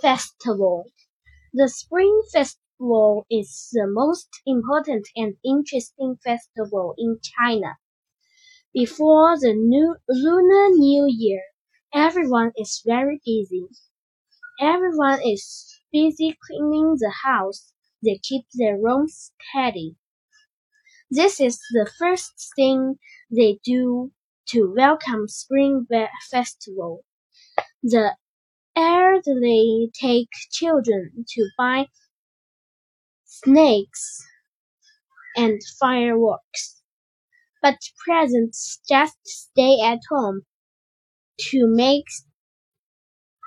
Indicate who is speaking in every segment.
Speaker 1: Festival The Spring Festival is the most important and interesting festival in China. Before the new Lunar New Year, everyone is very busy. Everyone is busy cleaning the house. They keep their rooms tidy. This is the first thing they do to welcome Spring Festival. The elderly take children to buy snakes and fireworks, but presents just stay at home to make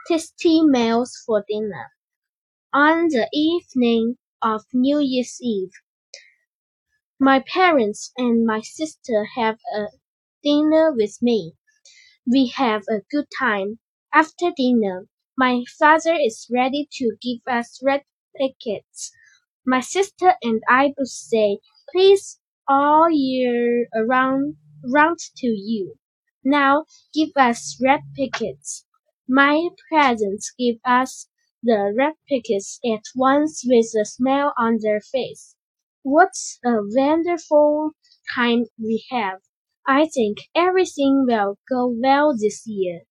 Speaker 1: tasty meals for dinner. On the evening of New Year's Eve, my parents and my sister have a dinner with me. We have a good time. After dinner, my father is ready to give us red packets. My sister and I both say, please all year around, round to you. Now give us red packets. My parents give us the red packets at once with a smile on their face. What a wonderful time we have. I think everything will go well this year.